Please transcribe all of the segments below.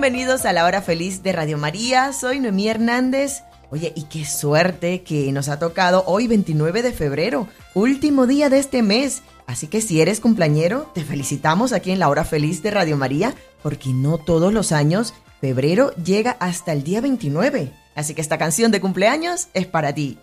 Bienvenidos a la hora feliz de Radio María, soy Noemí Hernández. Oye, y qué suerte que nos ha tocado hoy 29 de febrero, último día de este mes. Así que si eres cumpleañero, te felicitamos aquí en la hora feliz de Radio María, porque no todos los años febrero llega hasta el día 29. Así que esta canción de cumpleaños es para ti.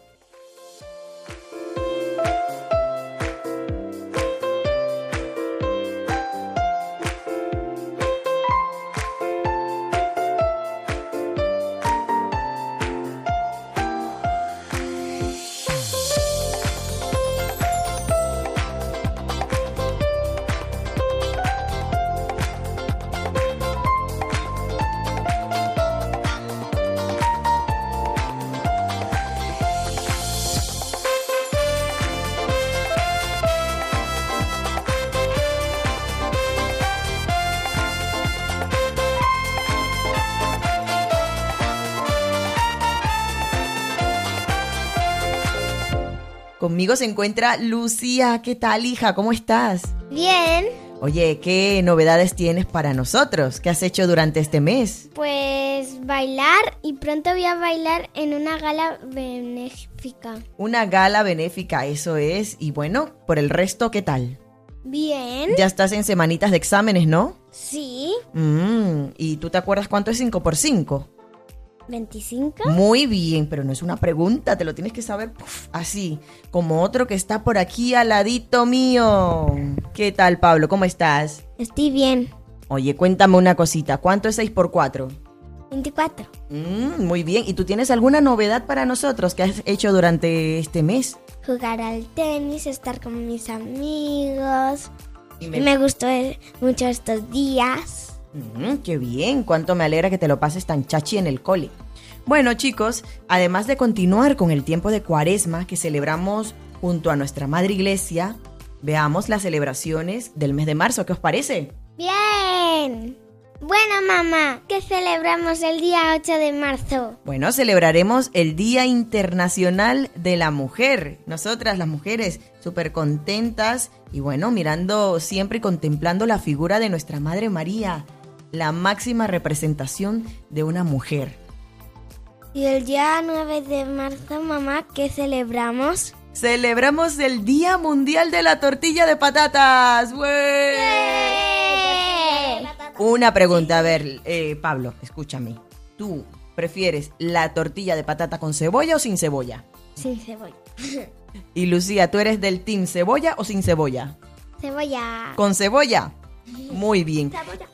Conmigo se encuentra Lucía. ¿Qué tal, hija? ¿Cómo estás? Bien, Oye, ¿qué novedades tienes para nosotros? ¿Qué has hecho durante este mes? pues bailar y pronto voy a bailar en una gala benéfica. Una gala benéfica, eso es. Y bueno, por el resto, ¿qué tal? Bien, Ya estás en semanitas de exámenes, ¿no? sí, Mm, ¿Y tú te acuerdas cuánto es 5 por 5? 25. Muy bien, pero no es una pregunta, te lo tienes que saber así, como otro que está por aquí al ladito mío. ¿Qué tal, Pablo? ¿Cómo estás? Estoy bien. Oye, cuéntame una cosita, ¿cuánto es 6 por 4? 24. Mm, muy bien, ¿y tú tienes alguna novedad para nosotros que has hecho durante este mes? Jugar al tenis, estar con mis amigos. Y Me gustó eh, mucho estos días. Mm, qué bien, cuánto me alegra que te lo pases tan chachi en el cole. Bueno chicos, además de continuar con el tiempo de cuaresma que celebramos junto a nuestra Madre Iglesia, veamos las celebraciones del mes de marzo, ¿qué os parece? Bien. Bueno, mamá, ¿qué celebramos el día 8 de marzo? Bueno, celebraremos el Día Internacional de la Mujer. Nosotras las mujeres súper contentas y bueno, mirando siempre y contemplando la figura de nuestra Madre María, la máxima representación de una mujer. Y el día 9 de marzo, mamá, ¿qué celebramos? Celebramos el Día Mundial de la Tortilla de Patatas. ¡Güey! Una pregunta, a ver, eh, Pablo, escúchame. ¿Tú prefieres la tortilla de patata con cebolla o sin cebolla? Sin cebolla. Y Lucía, ¿tú eres del team cebolla o sin cebolla? Cebolla. Con cebolla. Muy bien. Cebolla.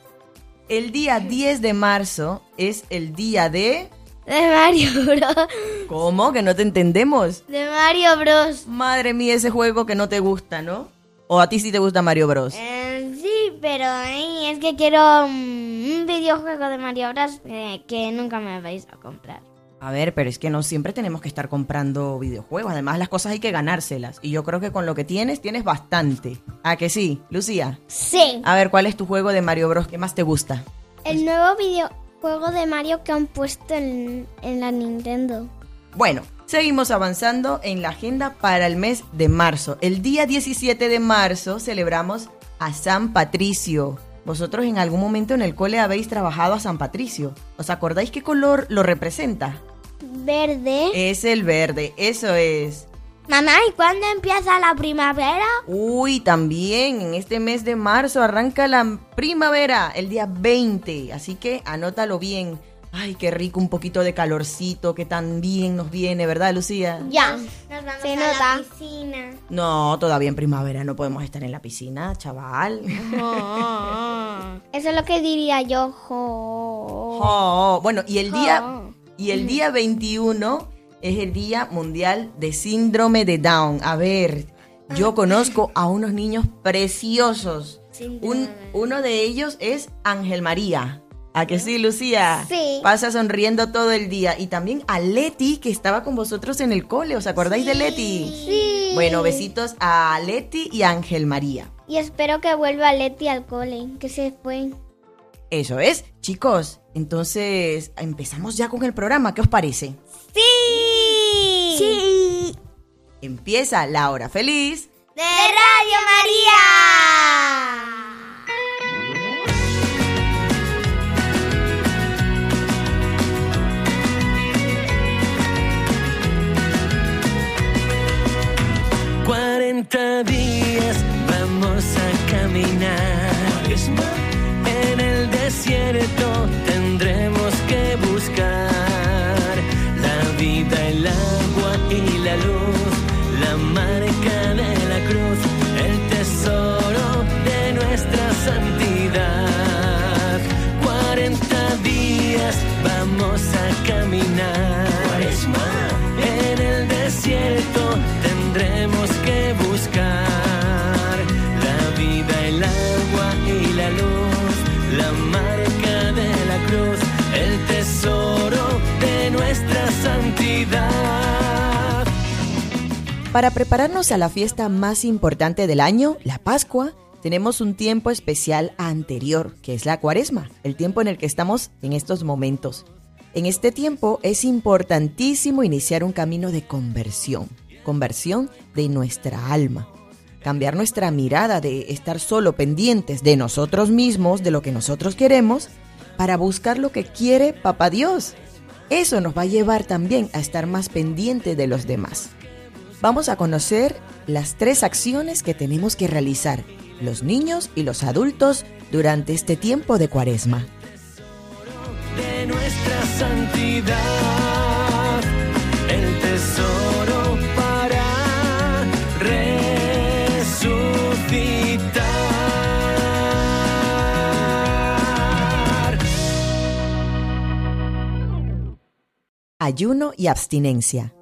El día 10 de marzo es el día de... De Mario Bros. ¿Cómo? Que no te entendemos. De Mario Bros. Madre mía, ese juego que no te gusta, ¿no? ¿O a ti sí te gusta Mario Bros? Eh, sí, pero eh, es que quiero mm, un videojuego de Mario Bros. eh, que nunca me vais a comprar. A ver, pero es que no siempre tenemos que estar comprando videojuegos. Además, las cosas hay que ganárselas. Y yo creo que con lo que tienes, tienes bastante. ¿A que sí, Lucía? Sí. A ver, ¿cuál es tu juego de Mario Bros que más te gusta? El nuevo videojuego de Mario que han puesto en, en la Nintendo. Bueno, seguimos avanzando en la agenda para el mes de marzo. El día 17 de marzo celebramos a San Patricio. Vosotros en algún momento en el cole habéis trabajado a San Patricio. ¿Os acordáis qué color lo representa? Verde. Es el verde, eso es. Mamá, ¿y cuándo empieza la primavera? Uy, también en este mes de marzo arranca la primavera, el día 20, así que anótalo bien. Ay, qué rico, un poquito de calorcito que tan bien nos viene, ¿verdad, Lucía? Ya. Nos vamos Se a nota. la piscina. No, todavía en primavera no podemos estar en la piscina, chaval. Eso es lo que diría yo. jo. Oh, bueno, y el día. Y el día 21 es el Día Mundial de Síndrome de Down. A ver, yo conozco a unos niños preciosos. Un- uno de ellos es Ángel María. ¿A que sí, Lucía? Sí. Pasa sonriendo todo el día. Y también a Leti, que estaba con vosotros en el cole. ¿Os acordáis de Leti? Sí. Bueno, besitos a Leti y a Ángel María. Y espero que vuelva Leti al cole, que se fue. Eso es, chicos. Entonces, empezamos ya con el programa. ¿Qué os parece? ¡Sí! ¡Sí! Empieza la hora feliz. ¡De Radio María! Cuarenta días vamos a caminar. Desierto tendremos que buscar la vida, el agua y la luz, la marca de la cruz, el tesoro de nuestra santidad. Cuarenta días vamos a caminar. En el desierto tendremos Para prepararnos a la fiesta más importante del año, la Pascua, tenemos un tiempo especial anterior, que es la Cuaresma, el tiempo en el que estamos en estos momentos. En este tiempo es importantísimo iniciar un camino de conversión, conversión de nuestra alma. Cambiar nuestra mirada de estar solo pendientes de nosotros mismos, de lo que nosotros queremos, para buscar lo que quiere Papá Dios. Eso nos va a llevar también a estar más pendiente de los demás. Vamos a conocer las tres acciones que tenemos que realizar los niños y los adultos durante este tiempo de cuaresma. de nuestra santidad, el tesoro para resucitar. Ayuno y abstinencia.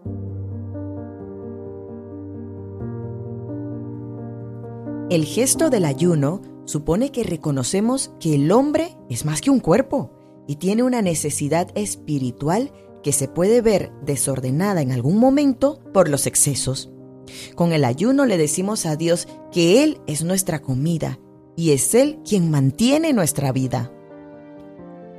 El gesto del ayuno supone que reconocemos que el hombre es más que un cuerpo y tiene una necesidad espiritual que se puede ver desordenada en algún momento por los excesos. Con el ayuno le decimos a Dios que Él es nuestra comida y es Él quien mantiene nuestra vida.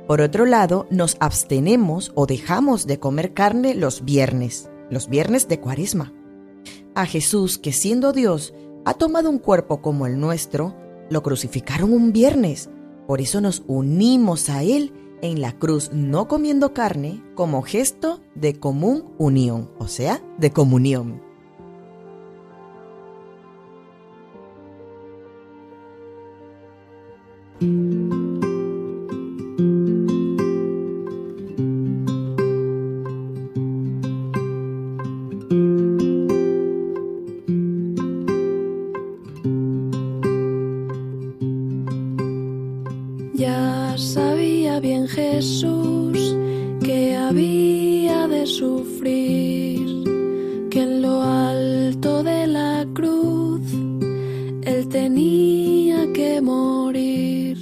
Por otro lado, nos abstenemos o dejamos de comer carne los viernes, los viernes de cuaresma. A Jesús, que siendo Dios, ha tomado un cuerpo como el nuestro, lo crucificaron un viernes. Por eso nos unimos a Él en la cruz no comiendo carne como gesto de común unión, o sea, de comunión. Cruz él tenía que morir.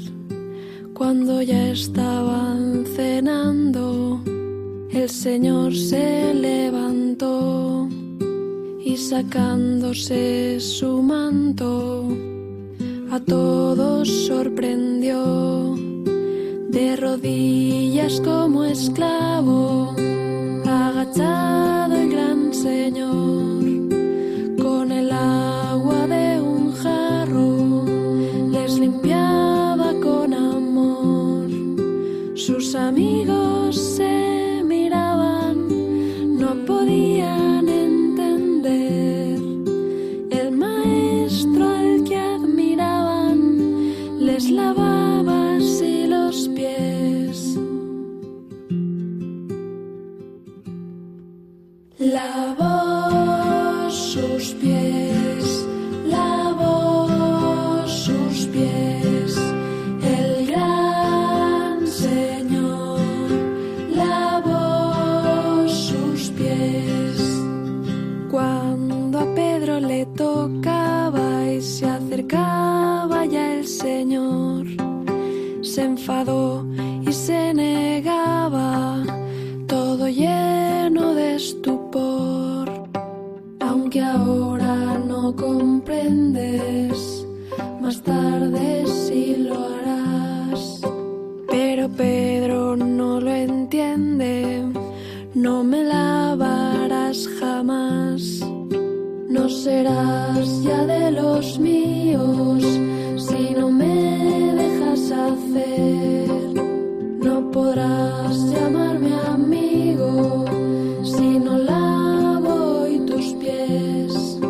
Cuando ya estaban cenando, el Señor se levantó y sacándose su manto, a todos sorprendió, de rodillas como esclavo, agachado el gran Señor, amigos y se acercaba ya el Señor. Se enfadó y se negaba, todo lleno de estupor. Aunque ahora no comprendes, más tarde sí lo harás. Pero Pedro no lo entiende, no me lavarás jamás. No serás ya de los míos si no me dejas hacer. No podrás llamarme amigo si no lavo tus pies.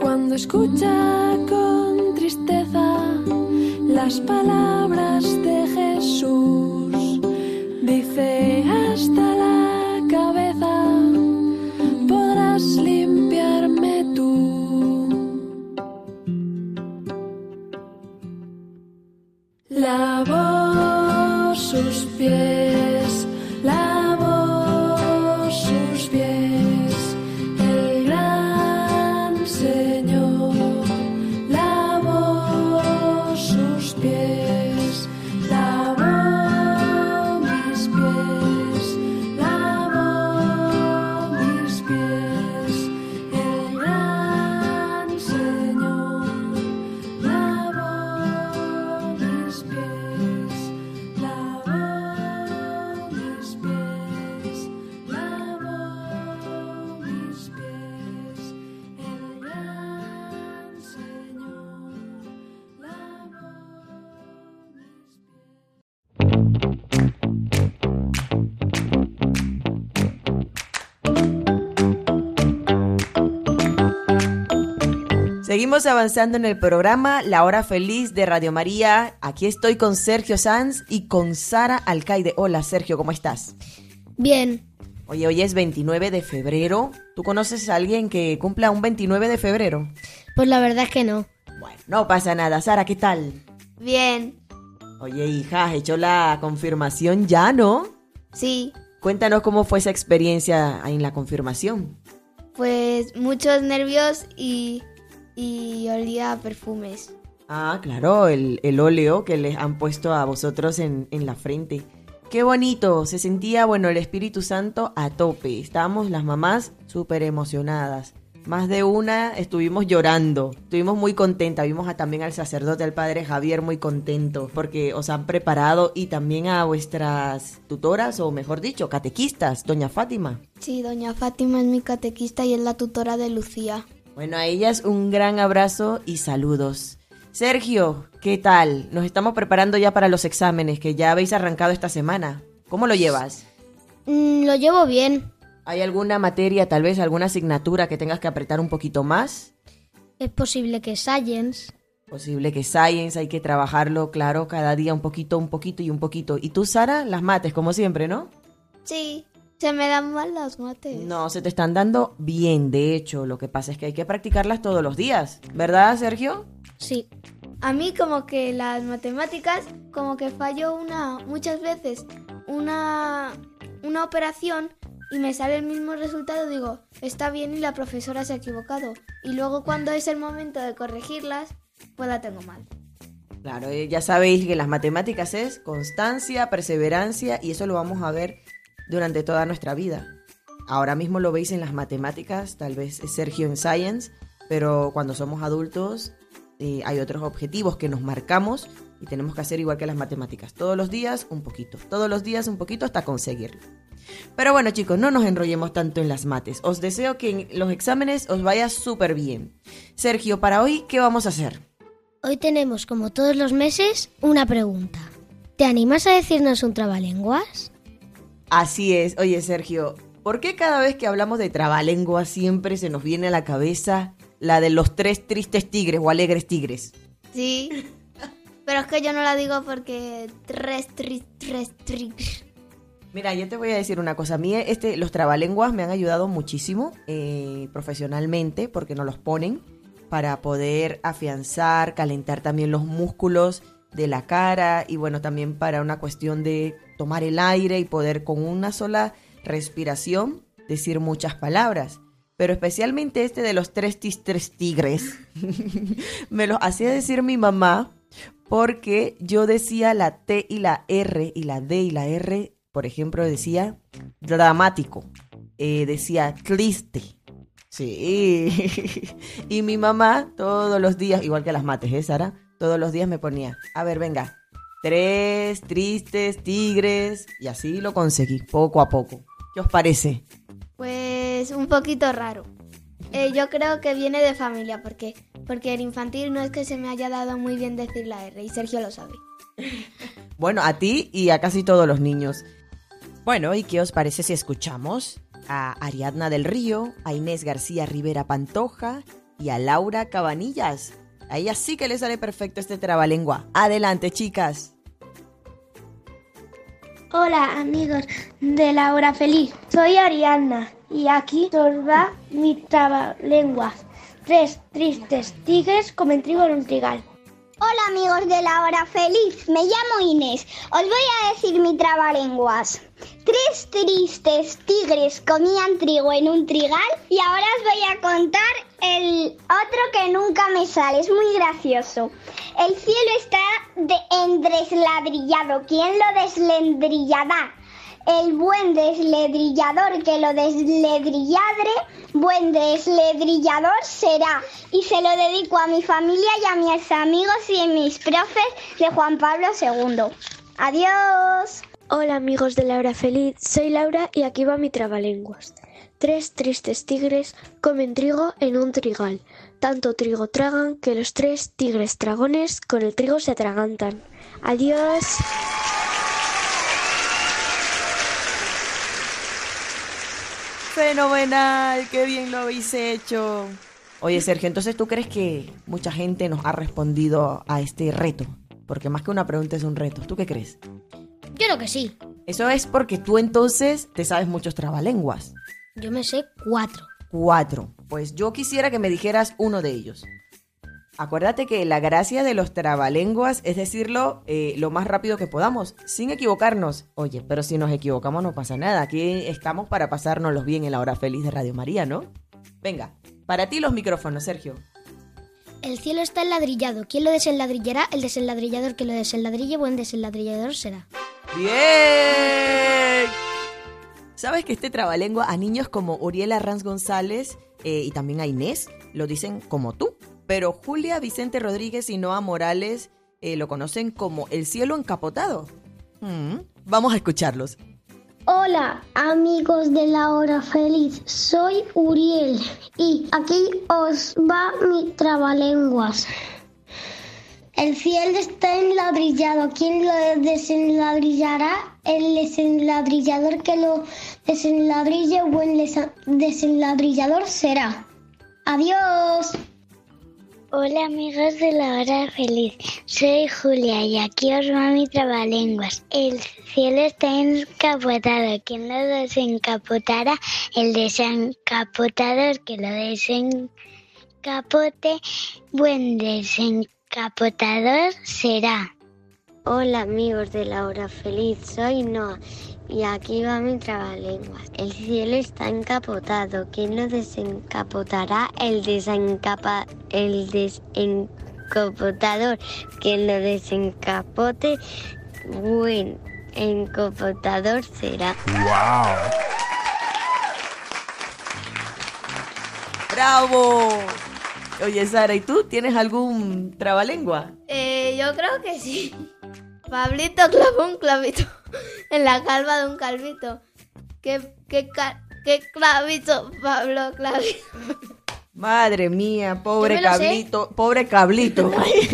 Cuando escucha con tristeza las palabras de Jesús, dice Seguimos avanzando en el programa La Hora Feliz de Radio María. Aquí estoy con Sergio Sanz y con Sara Alcaide. Hola Sergio, ¿cómo estás? Bien, Oye, hoy es 29 de febrero. ¿Tú conoces a alguien que cumpla un 29 de febrero? pues la verdad es que no. Bueno, no pasa nada. Sara, ¿qué tal? Bien, Oye, hija, has hecho la confirmación ya, ¿no? sí, Cuéntanos cómo fue esa experiencia en la confirmación. pues muchos nervios y, y olía a perfumes. Ah, claro, el, el óleo que les han puesto a vosotros en, en la frente. Qué bonito, se sentía, bueno, el Espíritu Santo a tope. Estábamos las mamás súper emocionadas. Más de una estuvimos llorando, estuvimos muy contentas. Vimos a, también al sacerdote, al padre Javier, muy contento porque os han preparado y también a vuestras tutoras, o mejor dicho, catequistas, doña Fátima. Sí, doña Fátima es mi catequista y es la tutora de Lucía. Bueno, a ellas un gran abrazo y saludos. Sergio, ¿qué tal? Nos estamos preparando ya para los exámenes que ya habéis arrancado esta semana. ¿Cómo lo llevas? Mm, lo llevo bien. ¿Hay alguna materia, tal vez alguna asignatura que tengas que apretar un poquito más? Es posible que Science. Posible que Science hay que trabajarlo, claro, cada día un poquito, un poquito y un poquito. ¿Y tú, Sara? Las mates, como siempre, ¿no? Sí, se me dan mal las mates. No, se te están dando bien, de hecho. Lo que pasa es que hay que practicarlas todos los días. ¿Verdad, Sergio? Sí. A mí como que las matemáticas, como que fallo una, muchas veces, una, una operación y me sale el mismo resultado, digo, está bien y la profesora se ha equivocado. Y luego cuando es el momento de corregirlas, pues la tengo mal. Claro, eh, ya sabéis que las matemáticas es constancia, perseverancia y eso lo vamos a ver durante toda nuestra vida. Ahora mismo lo veis en las matemáticas, tal vez es Sergio en Science, pero cuando somos adultos eh, hay otros objetivos que nos marcamos y tenemos que hacer igual que las matemáticas. Todos los días un poquito, todos los días un poquito hasta conseguirlo. Pero bueno chicos, no nos enrollemos tanto en las mates. Os deseo que en los exámenes os vaya súper bien. Sergio, para hoy, ¿qué vamos a hacer? Hoy tenemos, como todos los meses, una pregunta. ¿Te animas a decirnos un trabalenguas? Así es. Oye, Sergio, ¿por qué cada vez que hablamos de trabalengua siempre se nos viene a la cabeza la de los tres tristes tigres o alegres tigres? Sí. Pero es que yo no la digo porque tres, tres, tres, tres. Mira, yo te voy a decir una cosa. A mí este, los trabalenguas me han ayudado muchísimo eh, profesionalmente porque nos los ponen para poder afianzar, calentar también los músculos de la cara y bueno, también para una cuestión de tomar el aire y poder con una sola respiración decir muchas palabras. Pero especialmente este de los tres, tis, tres tigres, me lo hacía decir mi mamá porque yo decía la T y la R y la D y la R, por ejemplo, decía dramático. eh, decía triste. Sí. y mi mamá todos los días, igual que las mates, ¿eh, Sara? Todos los días me ponía, a ver, venga, tres tristes tigres. Y así lo conseguí, poco a poco. ¿Qué os parece? Pues un poquito raro. Eh, yo creo que viene de familia, porque porque el infantil no es que se me haya dado muy bien decir la R y Sergio lo sabe. Bueno, a ti y a casi todos los niños. Bueno, ¿y qué os parece si escuchamos a Ariadna del Río, a Inés García Rivera Pantoja y a Laura Cabanillas? A ella sí que le sale perfecto este trabalengua. Adelante, chicas. Hola amigos de la hora feliz, soy Ariadna y aquí os va mi trabalenguas. Tres tristes tigres comen trigo en un trigal. Hola amigos de la hora feliz, me llamo Inés. Os voy a decir mi trabalenguas. Tres tristes tigres comían trigo en un trigal y ahora os voy a contar el otro que nunca me sale, es muy gracioso. El cielo está de desladrillado, ¿quién lo deslendrillará? El buen desledrillador que lo desledrilladre, buen desledrillador será. Y se lo dedico a mi familia y a mis amigos y a mis profes de Juan Pablo II. Adiós. Hola amigos de la hora feliz, soy Laura y aquí va mi trabalenguas. Tres tristes tigres comen trigo en un trigal. Tanto trigo tragan que los tres tigres dragones con el trigo se atragantan. Adiós. Fenomenal, qué bien lo habéis hecho. Oye, Sergio, entonces tú crees que mucha gente nos ha respondido a este reto? Porque más que una pregunta es un reto. ¿Tú qué crees? Yo creo que sí. Eso es porque tú entonces te sabes muchos trabalenguas. Yo me sé cuatro. Cuatro. Pues yo quisiera que me dijeras uno de ellos. Acuérdate que la gracia de los trabalenguas es decirlo eh, lo más rápido que podamos, sin equivocarnos. Oye, pero si nos equivocamos no pasa nada. Aquí estamos para pasárnoslos bien en la hora feliz de Radio María, ¿no? Venga, para ti los micrófonos, Sergio. El cielo está enladrillado. ¿Quién lo desenladrillará? El desenladrillador que lo desenladrille, buen desenladrillador será. ¡Bien! ¿Sabes que este trabalengua a niños como Uriela Ranz González eh, y también a Inés lo dicen como tú? Pero Julia Vicente Rodríguez y Noah Morales eh, lo conocen como el cielo encapotado. Mm, vamos a escucharlos. Hola amigos de la hora feliz, soy Uriel y aquí os va mi trabalenguas. El cielo está enladrillado, ¿quién lo desenladrillará? El desenladrillador que lo desenladrille, buen desenladrillador será. Adiós. Hola amigos de la hora feliz, soy Julia y aquí os va mi trabalenguas. El cielo está encapotado, ¿quién lo desencapotará? El desencapotador que lo desencapote, buen desencapotador será. Hola amigos de la hora feliz, soy Noah y aquí va mi trabalenguas. El cielo está encapotado. ¿Quién lo desencapotará? El desencapa el desencapotador. ¿Quién lo desencapote? Buen encapotador será. ¡Bravo! Oye, Sara, ¿y tú tienes algún trabalengua? Eh, yo creo que sí. Pablito clavó un clavito en la calva de un calvito. ¿Qué, qué, qué clavito, Pablo, clavito? Madre mía, pobre sé. cablito, pobre cablito.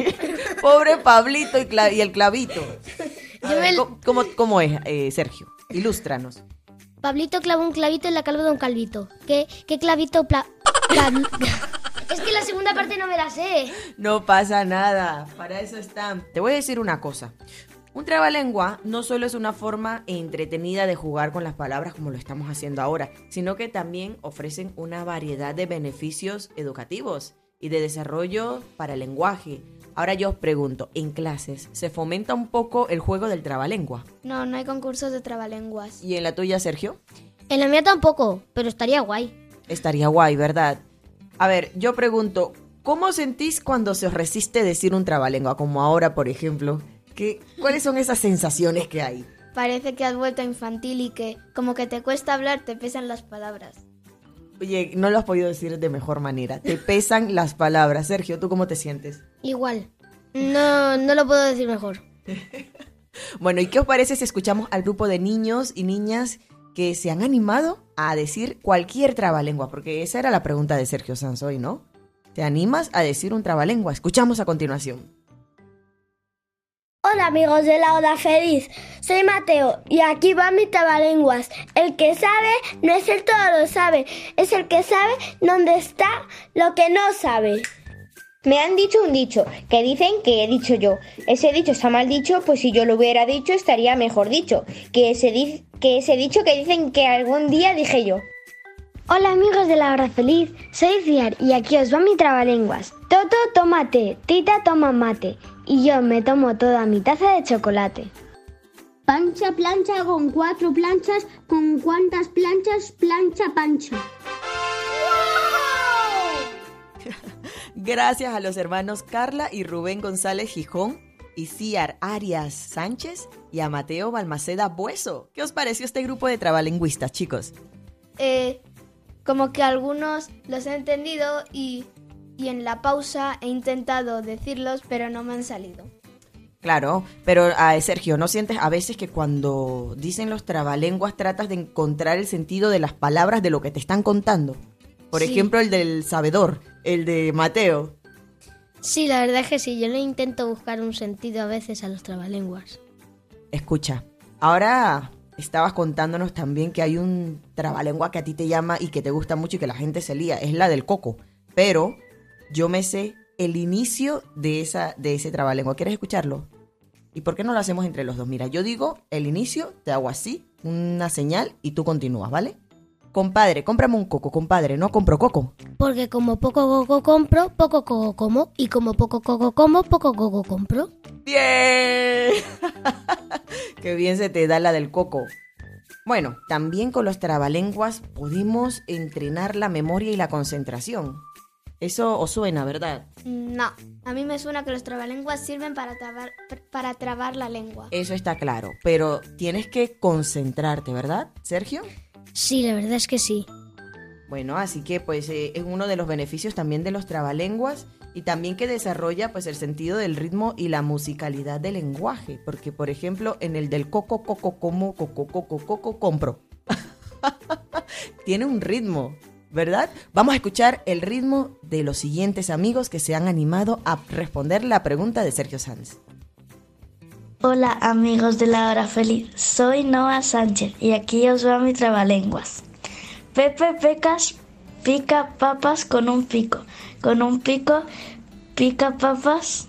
pobre Pablito y, cla- y el clavito. A Yo ver, me- ¿cómo, cómo, es, eh, Sergio? Ilústranos. Pablito clavó un clavito en la calva de un calvito. ¿Qué, qué clavito pla... es que la segunda parte no me la sé. No pasa nada, para eso están. Te voy a decir una cosa. Un trabalengua no solo es una forma entretenida de jugar con las palabras como lo estamos haciendo ahora, sino que también ofrecen una variedad de beneficios educativos y de desarrollo para el lenguaje. Ahora yo os pregunto, ¿en clases se fomenta un poco el juego del trabalengua? No, no hay concursos de trabalenguas. ¿Y en la tuya, Sergio? En la mía tampoco, pero estaría guay. Estaría guay, ¿verdad? A ver, yo pregunto, ¿cómo sentís cuando se os resiste decir un trabalengua? Como ahora, por ejemplo. ¿Qué, ¿Cuáles son esas sensaciones que hay? parece que has vuelto infantil y que como que te cuesta hablar, te pesan las palabras. Oye, no lo has podido decir de mejor manera. Te pesan las palabras. Sergio, ¿tú cómo te sientes? Igual. No, no lo puedo decir mejor. Bueno, ¿y qué os parece si escuchamos al grupo de niños y niñas que se han animado a decir cualquier trabalengua? Porque esa era la pregunta de Sergio Sanz hoy, ¿no? ¿Te animas a decir un trabalengua? Escuchamos a continuación. Hola amigos de la hora feliz, soy Mateo y aquí va mi trabalenguas. El que sabe no es el todo lo sabe, es el que sabe dónde está lo que no sabe. Me han dicho un dicho, que dicen que he dicho yo. Ese dicho está mal dicho, pues si yo lo hubiera dicho estaría mejor dicho. Que ese, di- que ese dicho que dicen que algún día dije yo. Hola amigos de la hora feliz, soy Ciar y aquí os va mi trabalenguas. Toto toma té, Tita toma mate y yo me tomo toda mi taza de chocolate. Pancha plancha con cuatro planchas, con cuántas planchas plancha pancha. Gracias a los hermanos Carla y Rubén González Gijón y Ciar Arias Sánchez y a Mateo Balmaceda Bueso. ¿Qué os pareció este grupo de trabalingüistas, chicos? Eh, como que algunos los he entendido y, y en la pausa he intentado decirlos, pero no me han salido. Claro, pero ah, Sergio, ¿no sientes a veces que cuando dicen los trabalenguas tratas de encontrar el sentido de las palabras de lo que te están contando? Por Sí. ejemplo, el del sabedor, el de Mateo. Sí, la verdad es que sí, yo le intento buscar un sentido a veces a los trabalenguas. Escucha, ahora estabas contándonos también que hay un trabalengua que a ti te llama y que te gusta mucho y que la gente se lía, es la del coco. Pero yo me sé el inicio de, esa, de ese trabalengua. ¿Quieres escucharlo? ¿Y por qué no lo hacemos entre los dos? Mira, yo digo el inicio, te hago así, una señal y tú continúas, ¿vale? Compadre, cómprame un coco, compadre, no compro coco. Porque como poco coco compro, poco coco como. Y como poco coco como, poco coco compro. ¡Bien! Qué bien se te da la del coco. Bueno, también con los trabalenguas pudimos entrenar la memoria y la concentración. Eso os suena, ¿verdad? No, a mí me suena que los trabalenguas sirven para trabar, para trabar la lengua. Eso está claro, pero tienes que concentrarte, ¿verdad, Sergio? Sí, la verdad es que sí. Bueno, así que pues eh, es uno de los beneficios también de los trabalenguas y también que desarrolla pues el sentido del ritmo y la musicalidad del lenguaje, porque por ejemplo en el del coco coco como coco coco coco compro. Tiene un ritmo, ¿verdad? Vamos a escuchar el ritmo de los siguientes amigos que se han animado a responder la pregunta de Sergio Sanz. Hola amigos de la hora feliz, soy Noah Sánchez y aquí os va mi trabalenguas. Pepe Pecas pica papas con un pico, con un pico pica papas,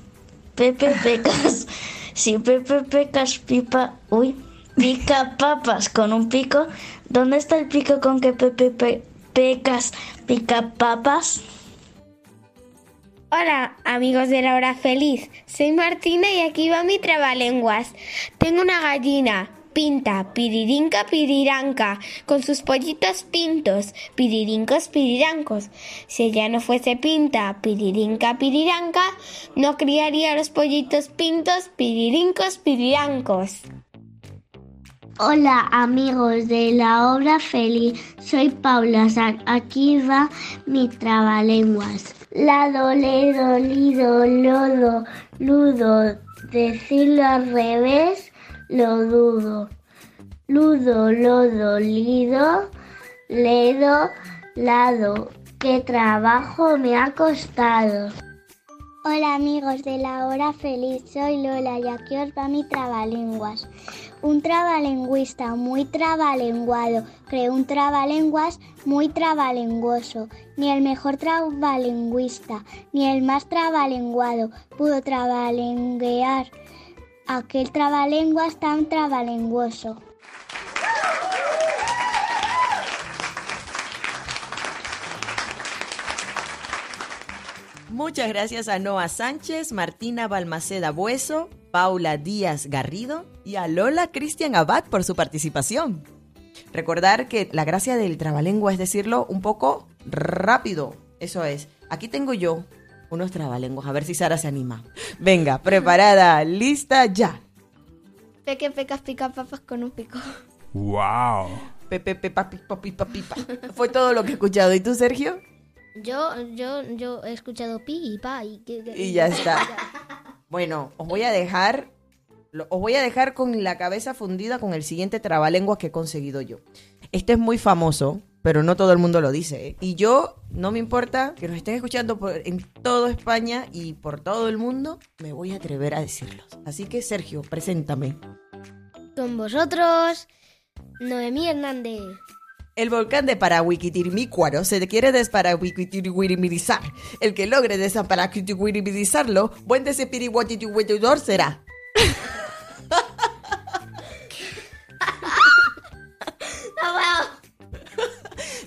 Pepe Pecas. Si Pepe Pecas pipa, uy, pica papas con un pico, ¿dónde está el pico con que Pepe Pe- Pecas pica papas? Hola, amigos de la hora feliz. Soy Martina y aquí va mi trabalenguas. Tengo una gallina, pinta, piririnca, piriranca, con sus pollitos pintos, piririncos, pirirancos. Si ella no fuese pinta, piririnca, piriranca, no criaría los pollitos pintos, piririncos, pirirancos. Hola amigos de la obra feliz, soy Paula San. Aquí va mi trabalenguas. Lado, ledo, lido, lodo, ludo. Decirlo al revés, lo dudo. Ludo, lodo, lido, ledo, lado. Qué trabajo me ha costado. Hola amigos de la hora feliz, soy Lola y aquí os va mi trabalenguas. Un trabalengüista muy trabalenguado creó un trabalenguas muy trabalenguoso. Ni el mejor trabalengüista, ni el más trabalenguado pudo trabalenguear aquel trabalenguas tan trabalenguoso. Muchas gracias a Noah Sánchez, Martina Balmaceda Bueso, Paula Díaz Garrido y a Lola Cristian Abad por su participación. Recordar que la gracia del trabalengua es decirlo un poco rápido. Eso es. Aquí tengo yo unos trabalenguas. A ver si Sara se anima. Venga, preparada, lista ya. Peque, pecas, pica papas con un pico. ¡Wow! Pepe, pepa, pipa, pipa, pipa. Fue todo lo que he escuchado. ¿Y tú, Sergio? Yo, yo, yo he escuchado pi y pa y... Y ya está. Bueno, os voy a dejar. Lo- Os voy a dejar con la cabeza fundida con el siguiente trabalengua que he conseguido yo. Este es muy famoso, pero no todo el mundo lo dice. ¿eh? Y yo, no me importa que nos estén escuchando por- en toda España y por todo el mundo, me voy a atrever a decirlos. Así que, Sergio, preséntame. Con vosotros, Noemí Hernández. El volcán de Parahuiquitirmícuaro se quiere desparahuiquitirihuirimirizar. El que logre desamparahuiquitirihuirimirizarlo, buen desepirihuatitihuetidor será.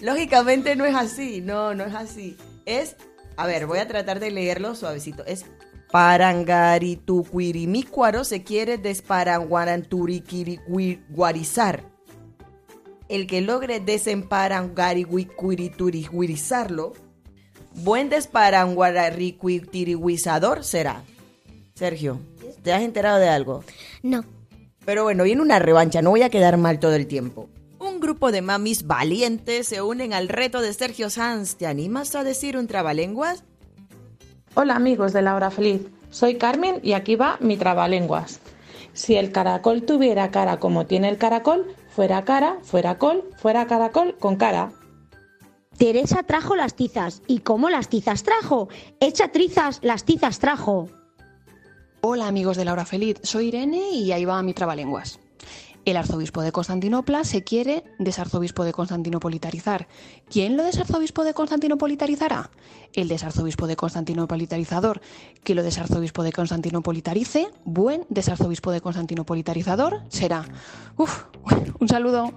Lógicamente no es así, no, no es así. Es, a ver, voy a tratar de leerlo suavecito. Es Parangaritucuirimícuaro se quiere desparanguaranturiquiriguarizar. El que logre desemparangariguicuriturihuirizarlo, buen desparanguararicuitirihuizador será. Sergio, ¿te has enterado de algo? No. Pero bueno, viene una revancha, no voy a quedar mal todo el tiempo. Un grupo de mamis valientes se unen al reto de Sergio Sanz. ¿Te animas a decir un trabalenguas? Hola amigos de la hora feliz, soy Carmen y aquí va mi trabalenguas. Si el caracol tuviera cara como tiene el caracol, fuera cara, fuera col, fuera caracol con cara. Teresa trajo las tizas. ¿Y cómo las tizas trajo? Echa trizas, las tizas trajo. Hola amigos de la hora feliz, soy Irene y ahí va mi trabalenguas. El arzobispo de Constantinopla se quiere desarzobispo de Constantinopolitarizar. ¿Quién lo desarzobispo de Constantinopolitarizará? El desarzobispo de Constantinopolitarizador. Que lo desarzobispo de Constantinopolitarice, buen desarzobispo de Constantinopolitarizador será. Uf, un saludo.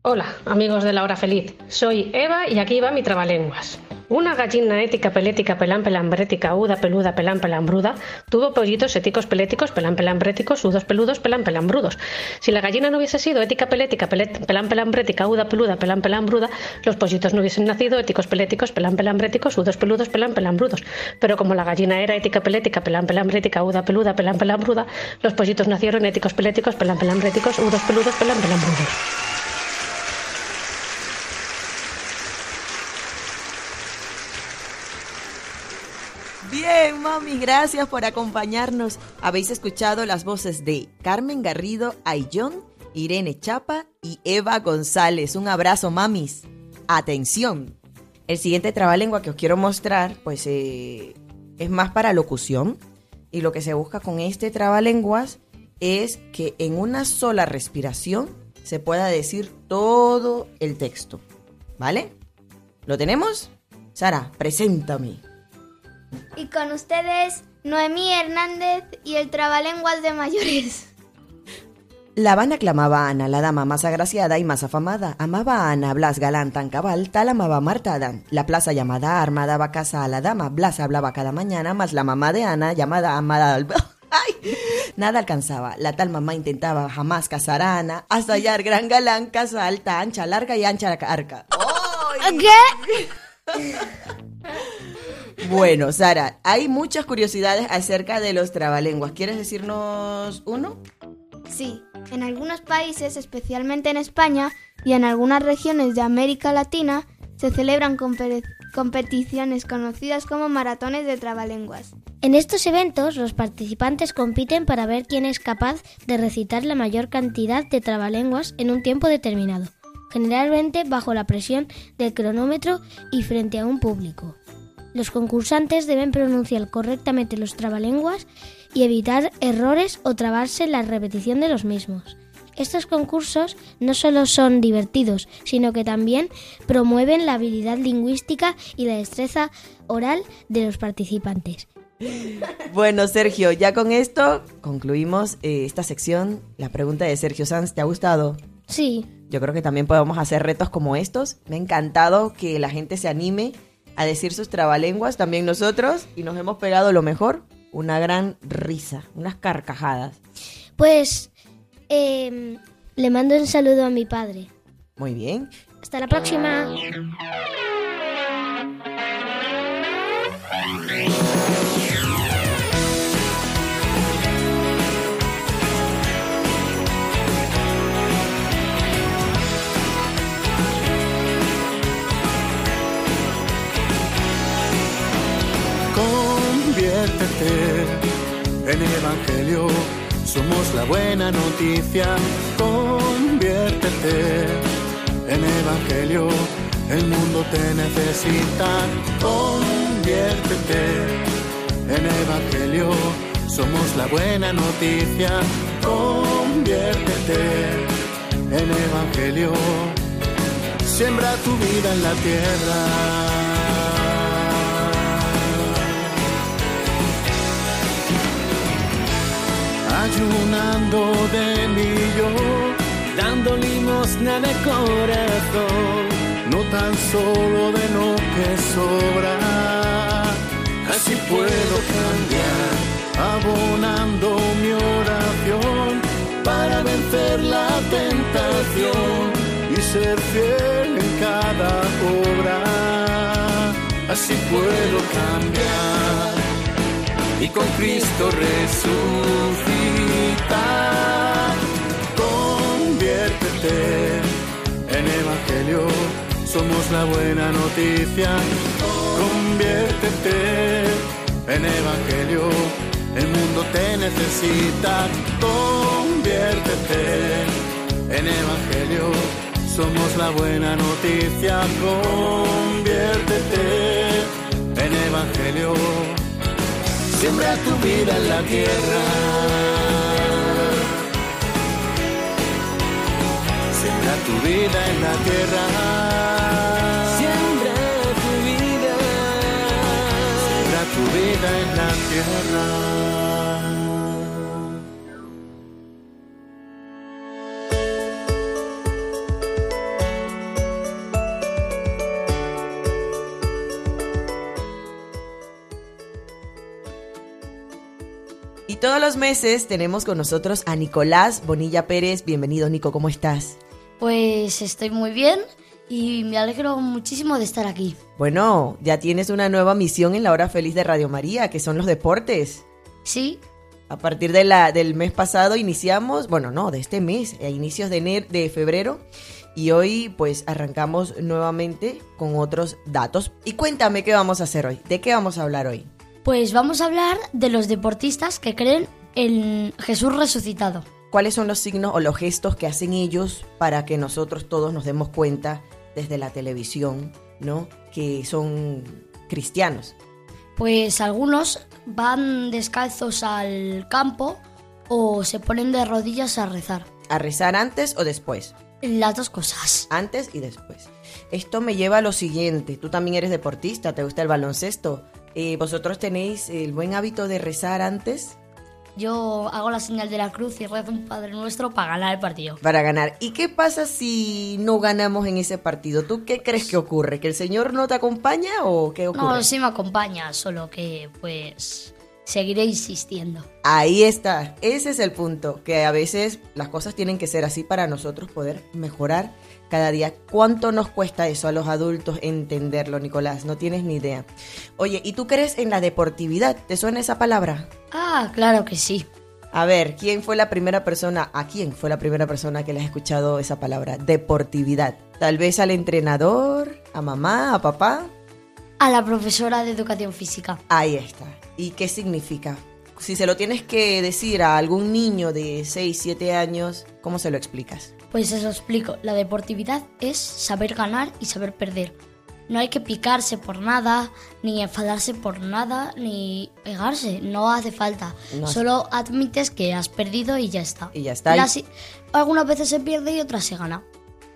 Hola, amigos de la hora feliz. Soy Eva y aquí va mi trabalenguas. Una gallina ética, pelética, pelán, pelambrética, uda, peluda, pelán, pelambruda, tuvo pollitos éticos, peléticos, pelán, pelambréticos, udos, peludos, pelán, pelambrudos. Si la gallina no hubiese sido ética, pelética, pelet- pelán, pelambrética, uda, peluda, pelán, pelambruda, los pollitos no hubiesen nacido éticos, peléticos, pelán, pelambréticos, udos, peludos, pelán, pelambrudos. Pero como la gallina era ética, pelética, pelán, pelambrética, uda, peluda, pelán, pelambruda, los pollitos nacieron éticos, peléticos, pelán, pelambréticos, udos, peludos, pelán, pelambrudos. Bien, mami, gracias por acompañarnos. Habéis escuchado las voces de Carmen Garrido Ayllón, Irene Chapa y Eva González. Un abrazo, mamis. Atención. El siguiente trabalengua que os quiero mostrar, pues eh, es más para locución. Y lo que se busca con este trabalenguas es que en una sola respiración se pueda decir todo el texto. ¿Vale? ¿Lo tenemos? Sara, preséntame. Y con ustedes, Noemí Hernández y el trabalenguas de mayores. La Habana clamaba a Ana, la dama más agraciada y más afamada. Amaba a Ana, Blas galán tan cabal, tal amaba a Marta Adán. La plaza llamada Arma daba casa a la dama. Blas hablaba cada mañana, más la mamá de Ana, llamada Amada al... ¡Ay! Nada alcanzaba. La tal mamá intentaba jamás casar a Ana, hasta hallar gran galán, casa alta, ancha, larga y ancha arca. ¿Qué? Bueno, Sara, hay muchas curiosidades acerca de los trabalenguas. ¿Quieres decirnos uno? Sí, en algunos países, especialmente en España y en algunas regiones de América Latina, se celebran competiciones conocidas como maratones de trabalenguas. En estos eventos, los participantes compiten para ver quién es capaz de recitar la mayor cantidad de trabalenguas en un tiempo determinado, generalmente bajo la presión del cronómetro y frente a un público. Los concursantes deben pronunciar correctamente los trabalenguas y evitar errores o trabarse la repetición de los mismos. Estos concursos no solo son divertidos, sino que también promueven la habilidad lingüística y la destreza oral de los participantes. Bueno, Sergio, ya con esto concluimos eh, esta sección. La pregunta de Sergio Sanz, ¿te ha gustado? Sí, Yo creo que también podemos hacer retos como estos. Me ha encantado que la gente se anime a decir sus trabalenguas, también nosotros, y nos hemos pegado lo mejor, una gran risa, unas carcajadas. pues em, le mando un saludo a mi padre. Muy bien. Hasta la próxima. Conviértete en evangelio. Somos la buena noticia, conviértete en evangelio. El mundo te necesita, conviértete en evangelio. Somos la buena noticia, conviértete en evangelio. Siembra tu vida en la tierra. Ayunando de mí yo, dando limosna de corazón, no tan solo de lo que sobra, así puedo cambiar, abonando mi oración para vencer la tentación y ser fiel en cada obra, así puedo cambiar y con Cristo Conviértete en Evangelio, somos la buena noticia. Conviértete en Evangelio, el mundo te necesita. Conviértete en Evangelio, somos la buena noticia. Conviértete en Evangelio siembra tu vida en la tierra. Tu vida en la tierra. Siembra tu vida. Siembra tu vida en la tierra. Y todos los meses tenemos con nosotros a Nicolás Bonilla Pérez. Bienvenido, Nico, ¿cómo estás? Pues estoy muy bien y me alegro muchísimo de estar aquí. Bueno, ya tienes una nueva misión en la hora feliz de Radio María, que son los deportes. Sí. A partir de la, del mes pasado iniciamos, bueno, no, de este mes, a inicios de, enero, de febrero, y hoy pues arrancamos nuevamente con otros datos. Y cuéntame qué vamos a hacer hoy, de qué vamos a hablar hoy. Pues vamos a hablar de los deportistas que creen en Jesús resucitado. ¿Cuáles son los signos o los gestos que hacen ellos para que nosotros todos nos demos cuenta desde la televisión, ¿no? Que son cristianos. Pues algunos van descalzos al campo o se ponen de rodillas a rezar. ¿A rezar antes o después? Las dos cosas. Antes y después. Esto me lleva a lo siguiente. Tú también eres deportista, te gusta el baloncesto. Eh, ¿Vosotros tenéis el buen hábito de rezar antes? Yo hago la señal de la cruz y rezo un Padre Nuestro para ganar el partido. Para ganar. ¿Y qué pasa si no ganamos en ese partido? ¿Tú qué crees que ocurre? ¿Que el Señor no te acompaña o qué ocurre? No, sí me acompaña, solo que pues seguiré insistiendo. Ahí está, ese es el punto, que a veces las cosas tienen que ser así para nosotros poder mejorar cada día. ¿Cuánto nos cuesta eso a los adultos entenderlo, Nicolás? No tienes ni idea. Oye, ¿y tú crees en la deportividad? ¿Te suena esa palabra? Ah, claro que sí. A ver, ¿quién fue la primera persona, a quién fue la primera persona que le has escuchado esa palabra? Deportividad. Tal vez al entrenador, a mamá, a papá. A la profesora de educación física. Ahí está. ¿Y qué significa? Si se lo tienes que decir a algún niño de 6, 7 años, ¿cómo se lo explicas? Pues eso explico. La deportividad es saber ganar y saber perder. No hay que picarse por nada, ni enfadarse por nada, ni pegarse. No hace falta. No hace- Solo admites que has perdido y ya está. Y ya está. Y así- algunas veces se pierde y otras se gana.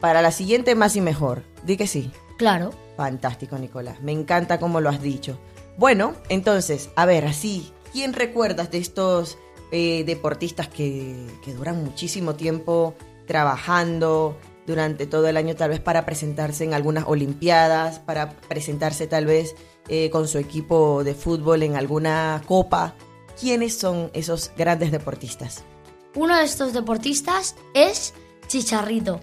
Para la siguiente, más y mejor. Di que sí. Claro. Fantástico, Nicolás. Me encanta cómo lo has dicho. Bueno, entonces, a ver, así, ¿quién recuerdas de estos eh, deportistas que, que duran muchísimo tiempo trabajando durante todo el año, tal vez para presentarse en algunas Olimpiadas, para presentarse tal vez eh, con su equipo de fútbol en alguna copa? ¿Quiénes son esos grandes deportistas? Uno de estos deportistas es Chicharrito,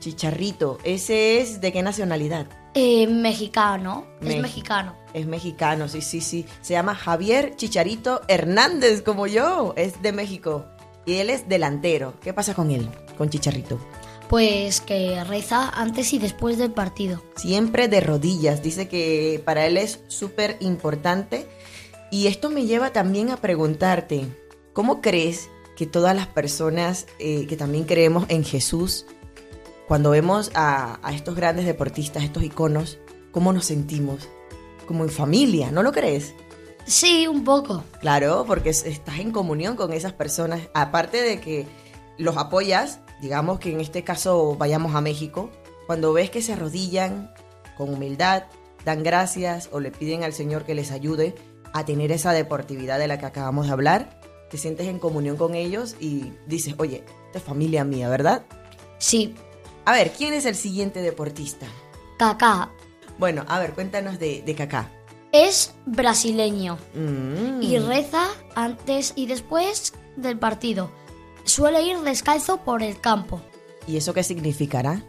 Chicharrito, ¿ese es de qué nacionalidad? eh, mexicano. Es Me- mexicano. Es mexicano, sí, sí, sí. Se llama Javier Chicharito Hernández, como yo. Es de México. Y él es delantero. ¿Qué pasa con él, con Chicharito? Pues que reza antes y después del partido. Siempre de rodillas. Dice que para él es súper importante. Y esto me lleva también a preguntarte, ¿cómo crees que todas las personas eh, que también creemos en Jesús, cuando vemos a, a estos grandes deportistas, estos iconos, cómo nos sentimos? Como en familia, ¿no lo crees? Sí, un poco. Claro, porque es- estás en comunión con esas personas. Aparte de que los apoyas, digamos que en este caso vayamos a México, cuando ves que se arrodillan con humildad, dan gracias o le piden al Señor que les ayude a tener esa deportividad de la que acabamos de hablar, te sientes en comunión con ellos y dices, oye, esta es familia mía, ¿verdad? Sí. A ver, ¿quién es el siguiente deportista? Kaká Bueno, a ver, cuéntanos de, de Kaká. es brasileño Mm. y reza antes y después del partido. Suele ir descalzo por el campo. ¿Y eso qué significará?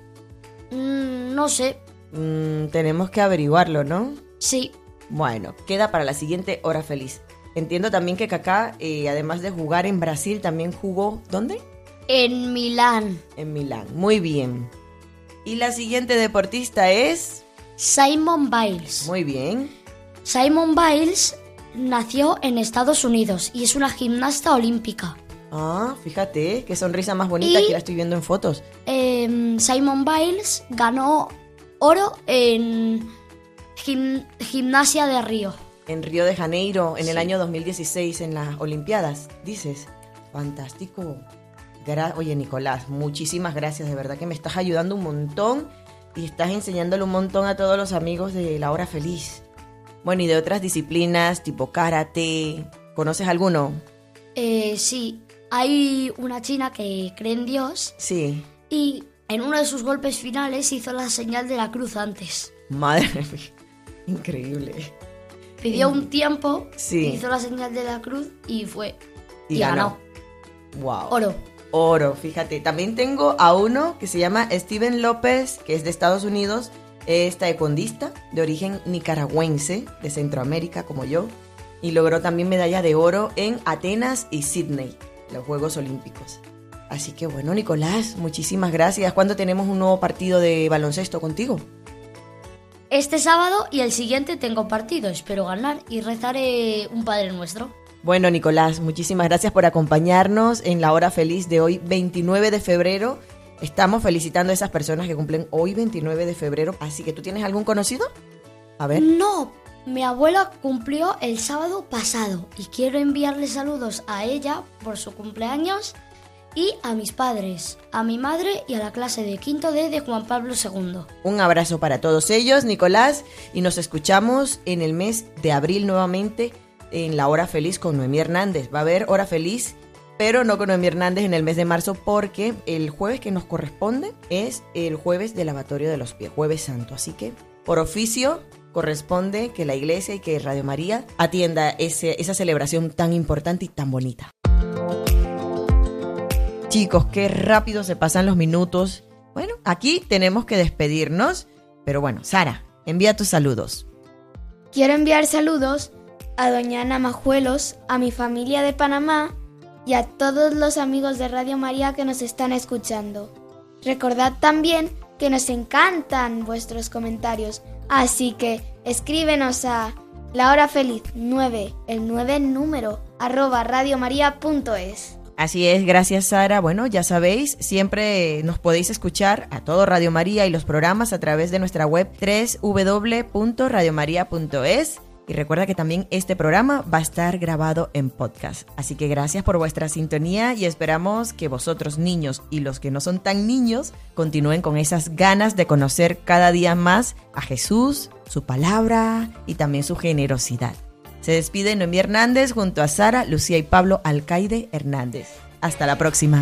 Mm, no sé. Mm, tenemos que averiguarlo, ¿no? Sí. Bueno, queda para la siguiente hora feliz. Entiendo también que Kaká, eh, además de jugar en Brasil, también jugó ¿dónde? En Milán. En Milán. Muy bien. Y la siguiente deportista es Simon Biles. muy bien. Simon Biles nació en Estados Unidos y es una gimnasta olímpica. Ah, fíjate, qué sonrisa más bonita, Y- aquí la estoy viendo en fotos. Em, Simon Biles ganó oro en gim- gimnasia de Río. En Río de Janeiro, en el año 2016, en las Olimpiadas, dices. Fantástico. Gra- Oye, Nicolás, muchísimas gracias, de verdad que me estás ayudando un montón y estás enseñándole un montón a todos los amigos de La Hora Feliz. Bueno, y de otras disciplinas, tipo karate. ¿Conoces alguno? Eh, sí, hay una china que cree en Dios Sí. y en uno de sus golpes finales hizo la señal de la cruz antes. Madre mía. Increíble. Pidió un tiempo, Sí. hizo la señal de la cruz y fue. Y Y, ganó. ganó. Wow. Oro. Oro, fíjate. También tengo a uno que se llama Steven López, que es de Estados Unidos. Es taekwondista de origen nicaragüense, de Centroamérica como yo. Y logró también medalla de oro en Atenas y Sydney, los Juegos Olímpicos. Así que bueno, Nicolás, muchísimas gracias. ¿Cuándo tenemos un nuevo partido de baloncesto contigo? Este sábado y el siguiente tengo partido, espero ganar y rezaré un Padre Nuestro. Bueno, Nicolás, muchísimas gracias por acompañarnos en la hora feliz de hoy, 29 de febrero. Estamos felicitando a esas personas que cumplen hoy, 29 de febrero. Así que tú tienes algún conocido? A ver. No, mi abuela cumplió el sábado pasado y quiero enviarle saludos a ella por su cumpleaños y a mis padres, a mi madre y a la clase de quinto D de Juan Pablo II. Un abrazo para todos ellos, Nicolás, y nos escuchamos en el mes de abril nuevamente en la hora feliz con Noemí Hernández. Va a haber hora feliz, pero no con Noemí Hernández en el mes de marzo porque el jueves que nos corresponde es el jueves del lavatorio de los pies, jueves santo. Así que por oficio corresponde que la iglesia y que Radio María atienda esa celebración tan importante y tan bonita. Chicos, qué rápido se pasan los minutos. Bueno, aquí tenemos que despedirnos, pero bueno, Sara, envía tus saludos. Quiero enviar saludos a doña Ana Majuelos, a mi familia de Panamá y a todos los amigos de Radio María que nos están escuchando. Recordad también que nos encantan vuestros comentarios, así que escríbenos a la hora feliz 9, el 9 número, arroba radiomaria.es. Así es, gracias Sara. Bueno, ya sabéis, siempre nos podéis escuchar a todo Radio María y los programas a través de nuestra web www.radiomaria.es. Y recuerda que también este programa va a estar grabado en podcast. Así que gracias por vuestra sintonía y esperamos que vosotros niños y los que no son tan niños continúen con esas ganas de conocer cada día más a Jesús, su palabra y también su generosidad. Se despide Noemí Hernández junto a Sara, Lucía y Pablo Alcaide Hernández. Hasta la próxima.